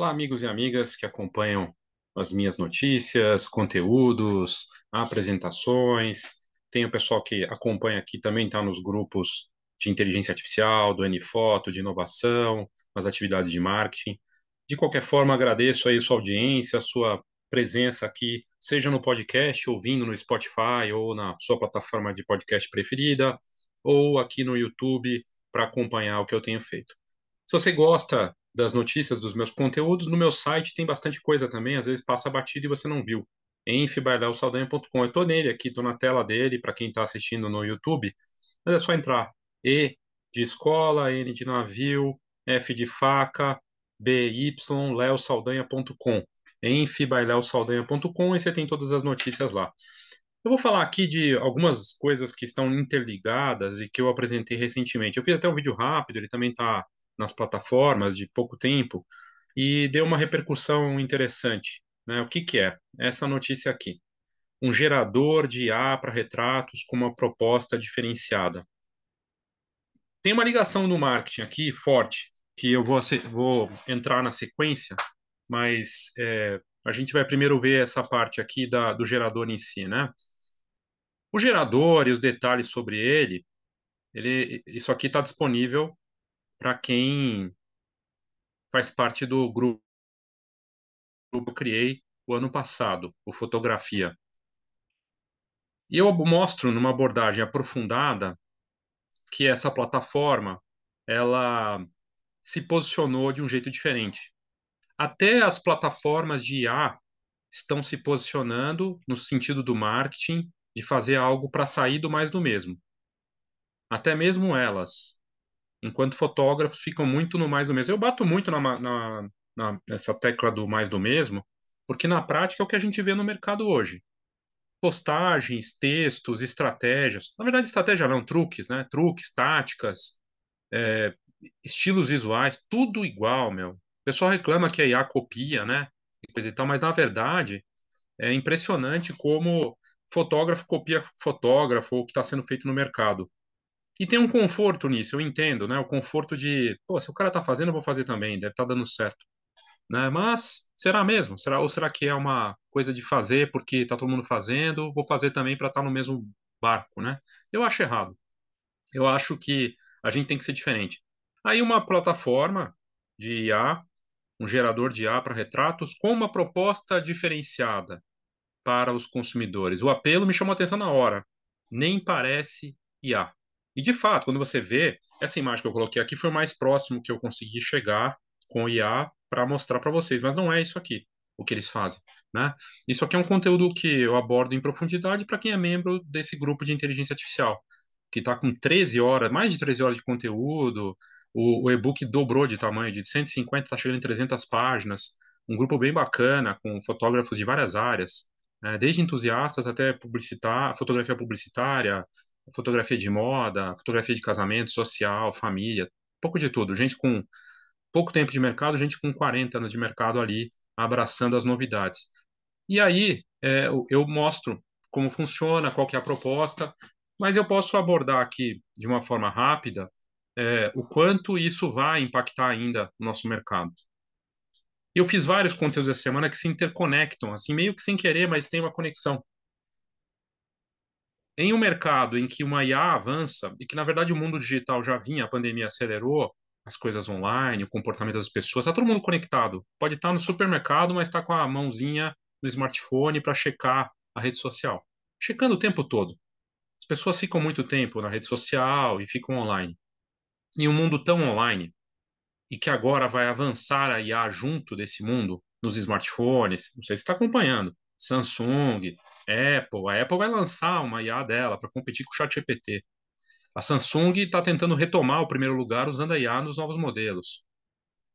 Olá, amigos e amigas que acompanham as minhas notícias, conteúdos, apresentações. Tem o pessoal que acompanha aqui também, está nos grupos de inteligência artificial, do NFoto, de inovação, nas atividades de marketing. De qualquer forma, agradeço aí a sua audiência, a sua presença aqui, seja no podcast, ouvindo no Spotify ou na sua plataforma de podcast preferida, ou aqui no YouTube para acompanhar o que eu tenho feito. Se você gosta das notícias dos meus conteúdos, no meu site tem bastante coisa também, às vezes passa batido e você não viu. enfibaileosaldanha.com. Eu estou nele aqui, estou na tela dele, para quem está assistindo no YouTube, mas é só entrar. E de escola, N de navio, F de faca, BY, leosaldanha.com. enfibaileosaldanha.com e você tem todas as notícias lá. Eu vou falar aqui de algumas coisas que estão interligadas e que eu apresentei recentemente. Eu fiz até um vídeo rápido, ele também está nas plataformas de pouco tempo e deu uma repercussão interessante. Né? O que, que é? Essa notícia aqui. Um gerador de IA para retratos com uma proposta diferenciada. Tem uma ligação no marketing aqui forte, que eu vou, vou entrar na sequência, mas é, a gente vai primeiro ver essa parte aqui da, do gerador em si, né? O gerador e os detalhes sobre ele, ele isso aqui está disponível para quem faz parte do grupo que eu criei o ano passado, o Fotografia. E eu mostro numa abordagem aprofundada que essa plataforma ela se posicionou de um jeito diferente. Até as plataformas de IA estão se posicionando no sentido do marketing de fazer algo para sair do mais do mesmo. Até mesmo elas enquanto fotógrafos ficam muito no mais do mesmo. Eu bato muito na, na, na, nessa tecla do mais do mesmo, porque na prática é o que a gente vê no mercado hoje. Postagens, textos, estratégias. Na verdade, estratégia não, truques, né? Truques, táticas, é, estilos visuais, tudo igual, meu. O pessoal reclama que a IA copia, né? E coisa e tal, mas na verdade é impressionante como fotógrafo copia fotógrafo, ou o que está sendo feito no mercado. E tem um conforto nisso, eu entendo, né? O conforto de, pô, se o cara tá fazendo, eu vou fazer também, deve estar tá dando certo. Né? Mas será mesmo? Será, ou será que é uma coisa de fazer porque tá todo mundo fazendo, vou fazer também para estar tá no mesmo barco, né? Eu acho errado. Eu acho que a gente tem que ser diferente. Aí uma plataforma de IA, um gerador de IA para retratos com uma proposta diferenciada para os consumidores. O apelo me chamou atenção na hora. Nem parece IA. E de fato, quando você vê, essa imagem que eu coloquei aqui foi o mais próximo que eu consegui chegar com o IA para mostrar para vocês, mas não é isso aqui o que eles fazem, né? Isso aqui é um conteúdo que eu abordo em profundidade para quem é membro desse grupo de inteligência artificial, que está com 13 horas, mais de 13 horas de conteúdo, o, o e-book dobrou de tamanho, de 150 está chegando em 300 páginas, um grupo bem bacana, com fotógrafos de várias áreas, né? desde entusiastas até publicitar, fotografia publicitária, fotografia de moda, fotografia de casamento, social, família, pouco de tudo. Gente com pouco tempo de mercado, gente com 40 anos de mercado ali, abraçando as novidades. E aí é, eu mostro como funciona, qual que é a proposta, mas eu posso abordar aqui de uma forma rápida é, o quanto isso vai impactar ainda o nosso mercado. Eu fiz vários conteúdos essa semana que se interconectam, assim, meio que sem querer, mas tem uma conexão. Em um mercado em que uma IA avança, e que na verdade o mundo digital já vinha, a pandemia acelerou as coisas online, o comportamento das pessoas, está todo mundo conectado. Pode estar no supermercado, mas está com a mãozinha no smartphone para checar a rede social. Checando o tempo todo. As pessoas ficam muito tempo na rede social e ficam online. Em um mundo tão online, e que agora vai avançar a IA junto desse mundo, nos smartphones, não sei se está acompanhando, Samsung, Apple. A Apple vai lançar uma IA dela para competir com o ChatGPT. A Samsung está tentando retomar o primeiro lugar usando a IA nos novos modelos.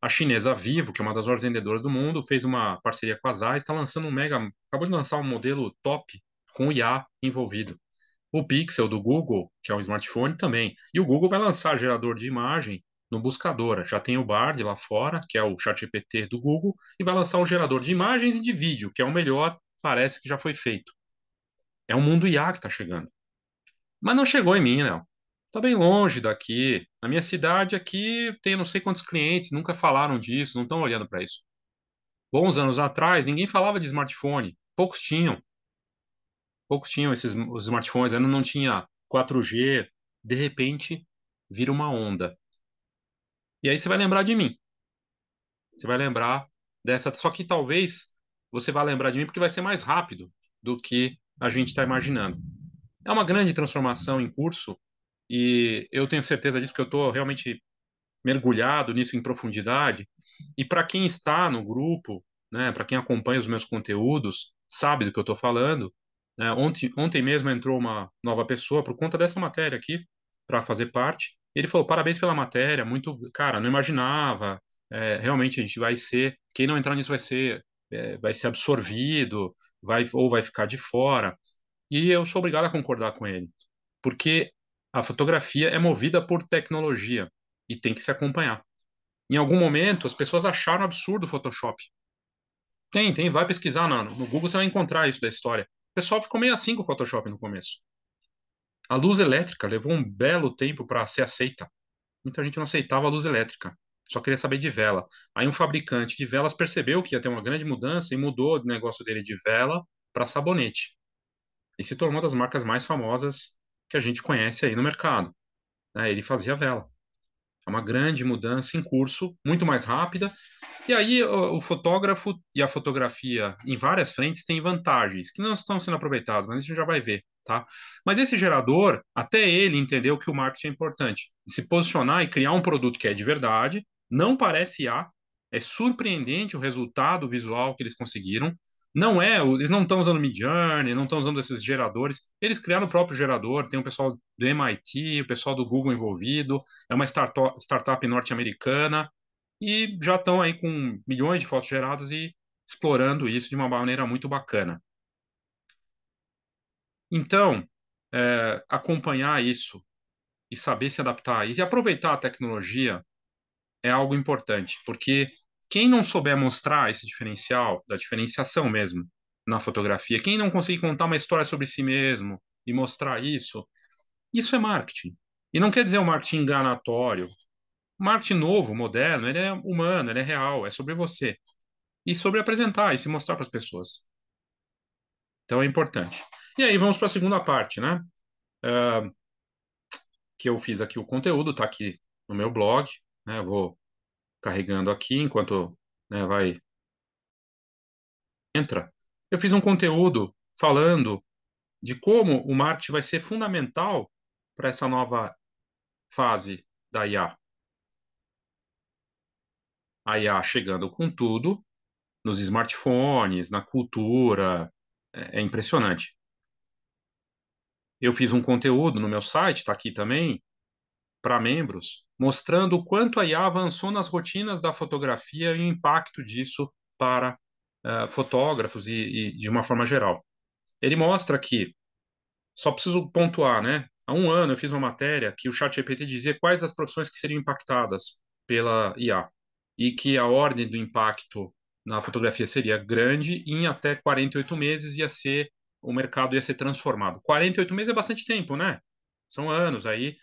A chinesa Vivo, que é uma das maiores vendedoras do mundo, fez uma parceria com a ZAI, está lançando um mega, acabou de lançar um modelo top com IA envolvido. O Pixel do Google, que é um smartphone também. E o Google vai lançar gerador de imagem no buscador. Já tem o Bard lá fora, que é o ChatGPT do Google, e vai lançar um gerador de imagens e de vídeo, que é o melhor parece que já foi feito. É um mundo IA que está chegando. Mas não chegou em mim, não. Está bem longe daqui. Na minha cidade aqui tem não sei quantos clientes, nunca falaram disso, não estão olhando para isso. bons anos atrás, ninguém falava de smartphone, poucos tinham. Poucos tinham esses os smartphones, ainda não tinha 4G, de repente vira uma onda. E aí você vai lembrar de mim. Você vai lembrar dessa, só que talvez você vá lembrar de mim porque vai ser mais rápido do que a gente está imaginando. É uma grande transformação em curso e eu tenho certeza disso porque eu estou realmente mergulhado nisso em profundidade. E para quem está no grupo, né, para quem acompanha os meus conteúdos, sabe do que eu estou falando. Né? Ontem, ontem mesmo entrou uma nova pessoa por conta dessa matéria aqui, para fazer parte. Ele falou: parabéns pela matéria, muito. Cara, não imaginava. É, realmente a gente vai ser. Quem não entrar nisso vai ser, é, vai ser absorvido, vai ou vai ficar de fora. E eu sou obrigado a concordar com ele, porque a fotografia é movida por tecnologia e tem que se acompanhar. Em algum momento, as pessoas acharam absurdo o Photoshop. Tem, tem, vai pesquisar no, no Google, você vai encontrar isso da história. O pessoal ficou meio assim com o Photoshop no começo. A luz elétrica levou um belo tempo para ser aceita. Muita gente não aceitava a luz elétrica, só queria saber de vela. Aí um fabricante de velas percebeu que ia ter uma grande mudança e mudou o negócio dele de vela para sabonete. E se tornou uma das marcas mais famosas que a gente conhece aí no mercado. Né? Ele fazia vela. É uma grande mudança em curso, muito mais rápida. E aí o, fotógrafo e a fotografia em várias frentes têm vantagens que não estão sendo aproveitadas, mas a gente já vai ver, tá? Mas esse gerador, até ele entendeu que o marketing é importante. Se posicionar e criar um produto que é de verdade, não parece IA, é surpreendente o resultado visual que eles conseguiram, não é, eles não estão usando Midjourney, não estão usando esses geradores. Eles criaram o próprio gerador, tem o pessoal do MIT, o pessoal do Google envolvido, é uma startup, norte-americana e já estão aí com milhões de fotos geradas e explorando isso de uma maneira muito bacana. Então, é, acompanhar isso e saber se adaptar a e aproveitar a tecnologia é algo importante, porque quem não souber mostrar esse diferencial, da diferenciação mesmo, na fotografia, quem não conseguir contar uma história sobre si mesmo e mostrar isso, isso é marketing. E não quer dizer um marketing enganatório. marketing novo, moderno, ele é humano, ele é real, é sobre você. E sobre apresentar e se mostrar para as pessoas. Então é importante. E aí vamos para a segunda parte, né? Uh, que eu fiz aqui o conteúdo, está aqui no meu blog, né? Vou carregando aqui enquanto né, vai entra. Eu fiz um conteúdo falando de como o marketing vai ser fundamental para essa nova fase da IA. A IA chegando com tudo nos smartphones, na cultura, é, é impressionante. Eu fiz um conteúdo no meu site, está aqui também, para membros, mostrando o quanto a IA avançou nas rotinas da fotografia e o impacto disso para uh, fotógrafos e, e, de uma forma geral. Ele mostra que, só preciso pontuar, né? Há um ano eu fiz uma matéria que o ChatGPT dizia quais as profissões que seriam impactadas pela IA e que a ordem do impacto na fotografia seria grande e em até 48 meses ia ser o mercado ia ser transformado. 48 meses é bastante tempo, né? São anos aí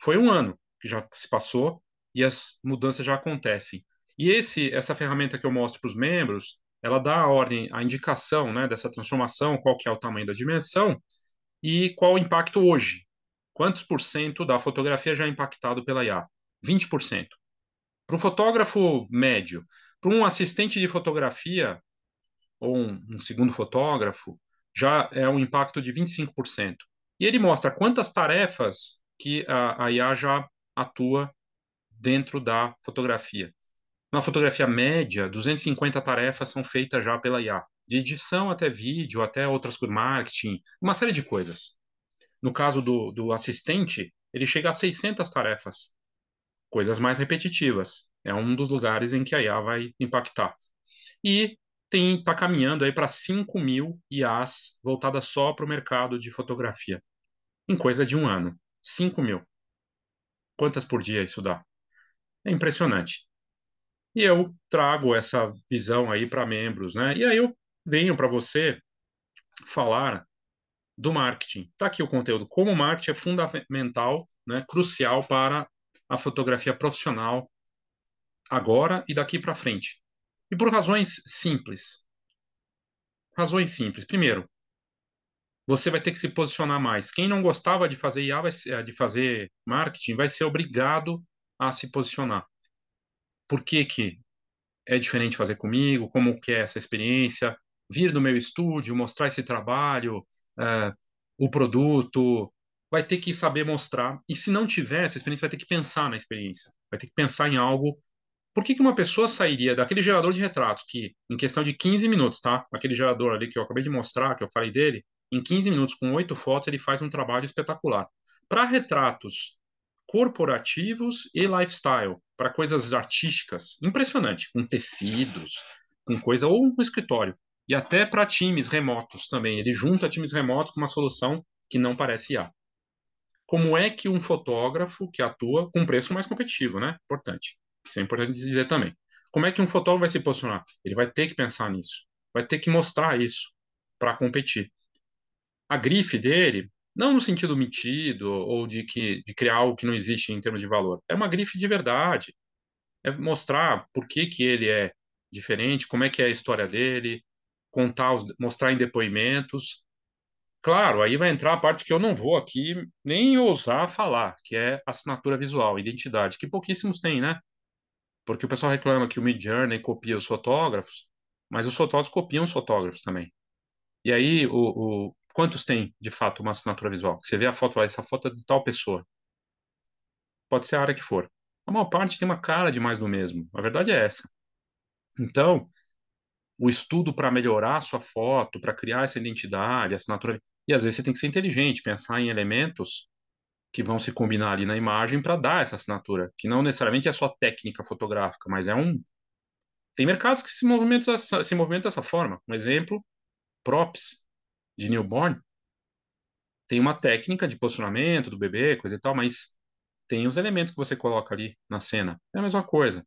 foi um ano que já se passou e as mudanças já acontecem. E esse, essa ferramenta que eu mostro para os membros, ela dá a ordem, a indicação né, dessa transformação, qual que é o tamanho da dimensão e qual o impacto hoje. Quantos por cento da fotografia já é impactado pela IA? 20%. Para o fotógrafo médio, para um assistente de fotografia ou um, um segundo fotógrafo, já é um impacto de 25%. E ele mostra quantas tarefas que a, a IA já atua dentro da fotografia. Na fotografia média, 250 tarefas são feitas já pela IA, de edição até vídeo, até outras coisas, marketing, uma série de coisas. No caso do, do assistente, ele chega a 600 tarefas, coisas mais repetitivas. É um dos lugares em que a IA vai impactar. E está caminhando aí para 5 mil IAs voltadas só para o mercado de fotografia, em coisa de um ano. 5 mil. Quantas por dia isso dá? É impressionante. E eu trago essa visão aí para membros, né? E aí eu venho para você falar do marketing. Tá aqui o conteúdo. Como o marketing é fundamental, né, crucial para a fotografia profissional agora e daqui para frente. E por razões simples. Razões simples. Primeiro, você vai ter que se posicionar mais. Quem não gostava de fazer IA, ser, de fazer marketing, vai ser obrigado a se posicionar. Por que, que é diferente fazer comigo? Como que é essa experiência? Vir no meu estúdio, mostrar esse trabalho, é, o produto, vai ter que saber mostrar. E se não tiver essa experiência, vai ter que pensar na experiência. Vai ter que pensar em algo. Por que, que uma pessoa sairia daquele gerador de retratos, que em questão de 15 minutos, tá? Aquele gerador ali que eu acabei de mostrar, que eu falei dele, em 15 minutos, com oito fotos, ele faz um trabalho espetacular. Para retratos corporativos e lifestyle, para coisas artísticas, impressionante, com tecidos, com coisa, ou no escritório. E até para times remotos também. Ele junta times remotos com uma solução que não parece IA. Como é que um fotógrafo que atua com preço mais competitivo, né? Importante. Isso é importante dizer também. Como é que um fotógrafo vai se posicionar? Ele vai ter que pensar nisso. Vai ter que mostrar isso para competir a grife dele, não no sentido metido ou de, que, de criar algo que não existe em termos de valor, é uma grife de verdade. É mostrar por que, que ele é diferente, como é que é a história dele, contar, os, mostrar em depoimentos. Claro, aí vai entrar a parte que eu não vou aqui nem ousar falar, que é assinatura visual, identidade, que pouquíssimos têm, né? Porque o pessoal reclama que o Midjourney copia os fotógrafos, mas os fotógrafos copiam os fotógrafos também. E aí o, o, Quantos tem, de fato, uma assinatura visual? Você vê a foto lá, essa foto é de tal pessoa. Pode ser a área que for. A maior parte tem uma cara de mais do mesmo. A verdade é essa. Então, o estudo para melhorar a sua foto, para criar essa identidade, assinatura. E às vezes você tem que ser inteligente, pensar em elementos que vão se combinar ali na imagem para dar essa assinatura, que não necessariamente é só técnica fotográfica, mas é um. Tem mercados que se movimentam, se movimentam dessa forma. Um exemplo, props de newborn, tem uma técnica de posicionamento do bebê, coisa e tal, mas tem os elementos que você coloca ali na cena. É a mesma coisa.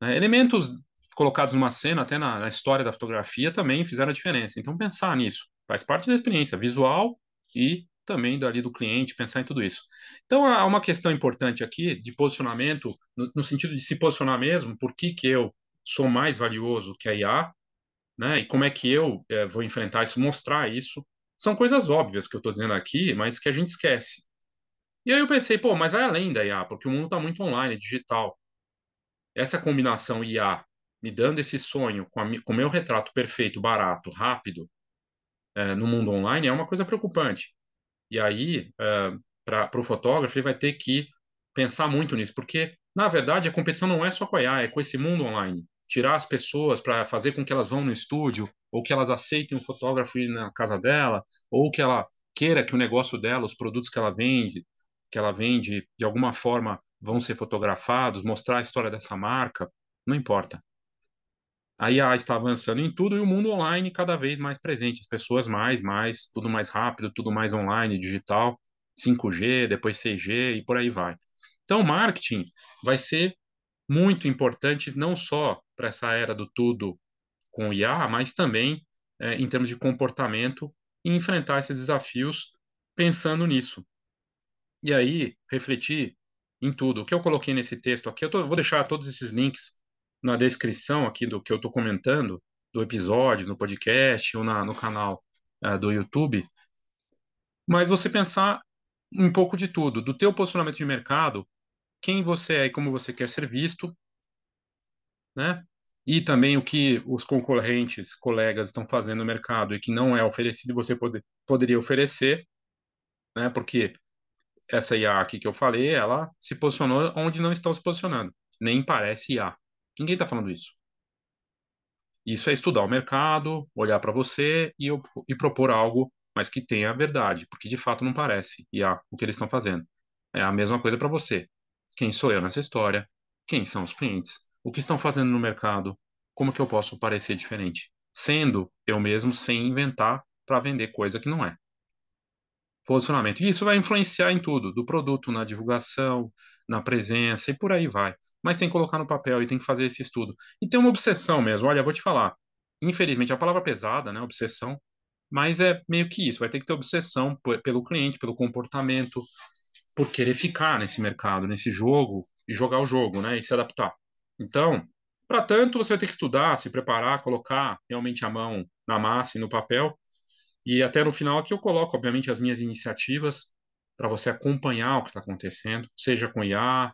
Né? Elementos colocados numa cena, até na, na, história da fotografia, também fizeram a diferença. Então, pensar nisso faz parte da experiência visual e também dali do cliente, pensar em tudo isso. Então, há uma questão importante aqui de posicionamento, no, no sentido de se posicionar mesmo, por que, que eu sou mais valioso que a IA, né? E como é que eu é, vou enfrentar isso, mostrar isso? São coisas óbvias que eu estou dizendo aqui, mas que a gente esquece. E aí eu pensei, pô, mas vai além da IA, porque o mundo está muito online, digital. Essa combinação IA me dando esse sonho com o meu retrato perfeito, barato, rápido, é, no mundo online é uma coisa preocupante. E aí, é, para o fotógrafo, ele vai ter que pensar muito nisso, porque, na verdade, a competição não é só com a IA, é com esse mundo online tirar as pessoas para fazer com que elas vão no estúdio, ou que elas aceitem um fotógrafo ir na casa dela, ou que ela queira que o negócio dela, os produtos que ela vende, que ela vende, de alguma forma vão ser fotografados, mostrar a história dessa marca, não importa. A IA está avançando em tudo e o mundo online cada vez mais presente, as pessoas mais, mais, tudo mais rápido, tudo mais online, digital, 5G, depois 6G e por aí vai. Então, marketing vai ser muito importante não só para essa era do tudo com IA, mas também é, em termos de comportamento e enfrentar esses desafios pensando nisso. E aí, refletir em tudo. O que eu coloquei nesse texto aqui, eu tô, vou deixar todos esses links na descrição aqui do que eu estou comentando, do episódio, no podcast ou na, no canal uh, do YouTube. Mas você pensar um pouco de tudo, do teu posicionamento de mercado, quem você é e como você quer ser visto, né? E também o que os concorrentes, colegas estão fazendo no mercado e que não é oferecido, você pode, poderia oferecer, né? Porque essa IA aqui que eu falei, ela se posicionou onde não estão se posicionando. Nem parece IA. Ninguém está falando isso. Isso é estudar o mercado, olhar para você e, e propor algo, mas que tenha verdade, porque de fato não parece IA o que eles estão fazendo. É a mesma coisa para você. Quem sou eu nessa história? Quem são os clientes? O que estão fazendo no mercado? Como que eu posso parecer diferente? Sendo eu mesmo sem inventar para vender coisa que não é. Posicionamento. E isso vai influenciar em tudo, do produto, na divulgação, na presença e por aí vai. Mas tem que colocar no papel e tem que fazer esse estudo. E tem uma obsessão mesmo. Olha, vou te falar. Infelizmente, a palavra pesada, né? Obsessão. Mas é meio que isso. Vai ter que ter obsessão pelo cliente, pelo comportamento, por querer ficar nesse mercado, nesse jogo e jogar o jogo, né? E se adaptar. Então, Para tanto, você vai ter que estudar, se preparar, colocar realmente a mão na massa e no papel. E até no final aqui eu coloco, obviamente, as minhas iniciativas para você acompanhar o que está acontecendo, seja com IA,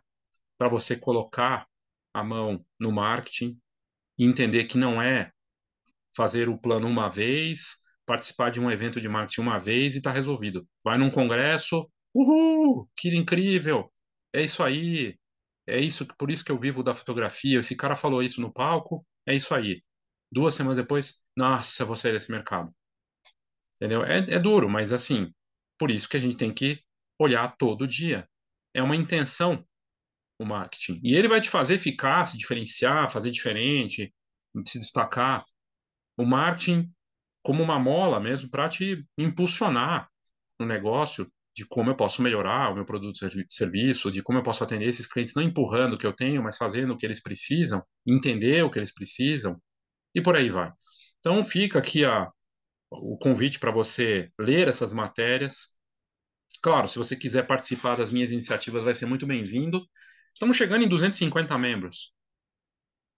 para você colocar a mão no marketing e entender que não é fazer o plano uma vez, participar de um evento de marketing uma vez e está resolvido. Vai num congresso, uhul, que incrível, é isso aí, é isso, por isso que eu vivo da fotografia. Esse cara falou isso no palco, é isso aí. Duas semanas depois, nossa, vou sair desse mercado. Entendeu? É, é duro, mas assim, por isso que a gente tem que olhar todo dia. É uma intenção o marketing. E ele vai te fazer ficar, se diferenciar, fazer diferente, se destacar. O marketing como uma mola mesmo para te impulsionar no negócio de como eu posso melhorar o meu produto de serviço, de como eu posso atender esses clientes, não empurrando o que eu tenho, mas fazendo o que eles precisam, entender o que eles precisam, e por aí vai. Então fica aqui a, o convite para você ler essas matérias. Claro, se você quiser participar das minhas iniciativas, vai ser muito bem-vindo. Estamos chegando em 250 membros.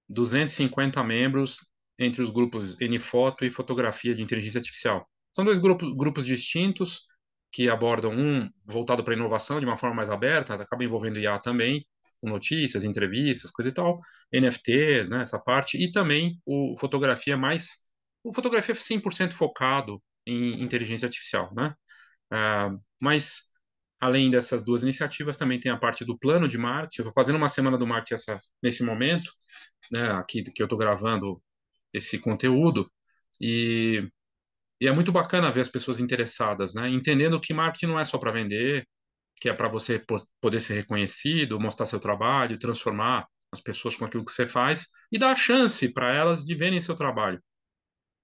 250 membros entre os grupos Foto e Fotografia de Inteligência Artificial. São dois grupos, grupos distintos que abordam um voltado para inovação de uma forma mais aberta, acaba envolvendo IA também, com notícias, entrevistas, coisa e tal, NFTs, né, essa parte, e também o fotografia mais, o fotografia 100% focado em inteligência artificial, né? Uh, mas além dessas duas iniciativas, também tem a parte do plano de marketing. Eu estou fazendo uma semana do marketing essa, nesse momento, né, aqui que eu estou gravando esse conteúdo, e, e é muito bacana ver as pessoas interessadas, né, entendendo que marketing não é só para vender, que é para você poder ser reconhecido, mostrar seu trabalho, transformar as pessoas com aquilo que você faz e dar chance para elas de verem seu trabalho.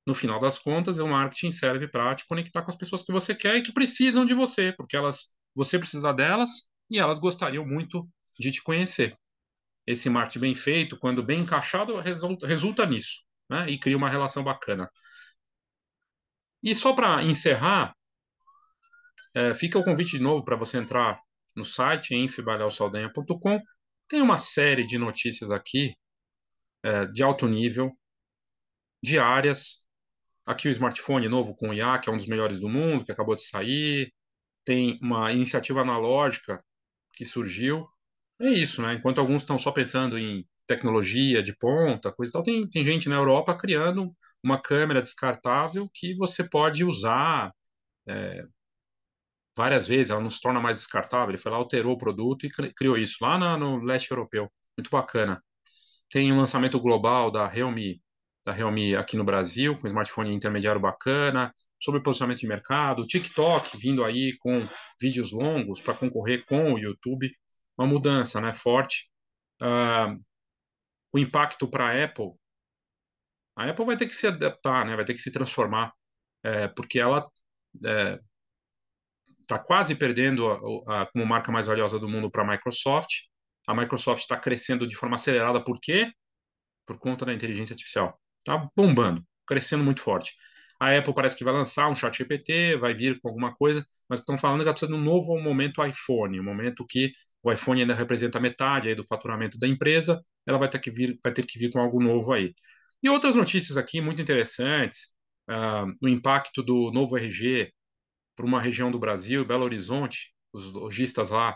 No final das contas, o marketing serve para te conectar com as pessoas que você quer e que precisam de você, porque elas você precisa delas e elas gostariam muito de te conhecer. Esse marketing bem feito, quando bem encaixado, resulta, resulta nisso, né? E cria uma relação bacana. E só para encerrar, é, fica o convite de novo para você entrar no site enfibalhalsaldanha.com. Tem uma série de notícias aqui é, de alto nível, diárias. Aqui o smartphone novo com o IA, que é um dos melhores do mundo, que acabou de sair tem uma iniciativa analógica que surgiu. É isso, né? Enquanto alguns estão só pensando em tecnologia de ponta, coisa e tal, tem, tem gente na Europa criando uma câmera descartável que você pode usar é, várias vezes, ela não se torna mais descartável. Ele foi lá, alterou o produto e criou isso lá no leste europeu. Muito bacana. Tem um lançamento global da Realme, da Realme aqui no Brasil, com smartphone intermediário bacana sobre posicionamento de mercado, TikTok vindo aí com vídeos longos para concorrer com o YouTube, uma mudança né, forte. Uh, o impacto para a Apple, a Apple vai ter que se adaptar, né, vai ter que se transformar, é, porque ela está é, quase perdendo a, a, como marca mais valiosa do mundo para a Microsoft. A Microsoft está crescendo de forma acelerada, por quê? Por conta da inteligência artificial. Está bombando, crescendo muito forte. A Apple parece que vai lançar um chat GPT, vai vir com alguma coisa, mas estão falando que ela precisa de um novo momento iPhone, um momento que o iPhone ainda representa metade aí do faturamento da empresa, ela vai ter que vir, vai ter que vir com algo novo aí. E outras notícias aqui muito interessantes, uh, o impacto do novo RG para uma região do Brasil, Belo Horizonte, os lojistas lá,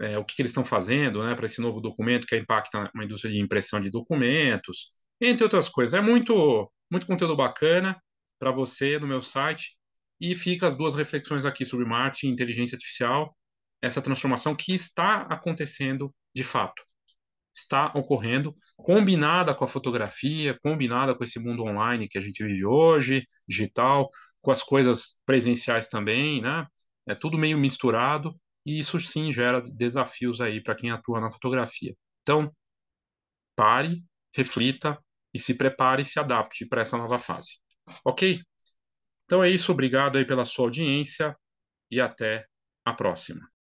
é, o que, que eles estão fazendo né, para esse novo documento que impacta uma indústria de impressão de documentos, entre outras coisas. É muito, muito conteúdo bacana para você no meu site. E fica as duas reflexões aqui sobre marketing e inteligência artificial, essa transformação que está acontecendo de fato. Está ocorrendo, combinada com a fotografia, combinada com esse mundo online que a gente vive hoje, digital, com as coisas presenciais também, né? É tudo meio misturado e isso sim gera desafios aí para quem atua na fotografia. Então, pare, reflita e se prepare e se adapte para essa nova fase. Ok? Então é isso, obrigado aí pela sua audiência e até a próxima.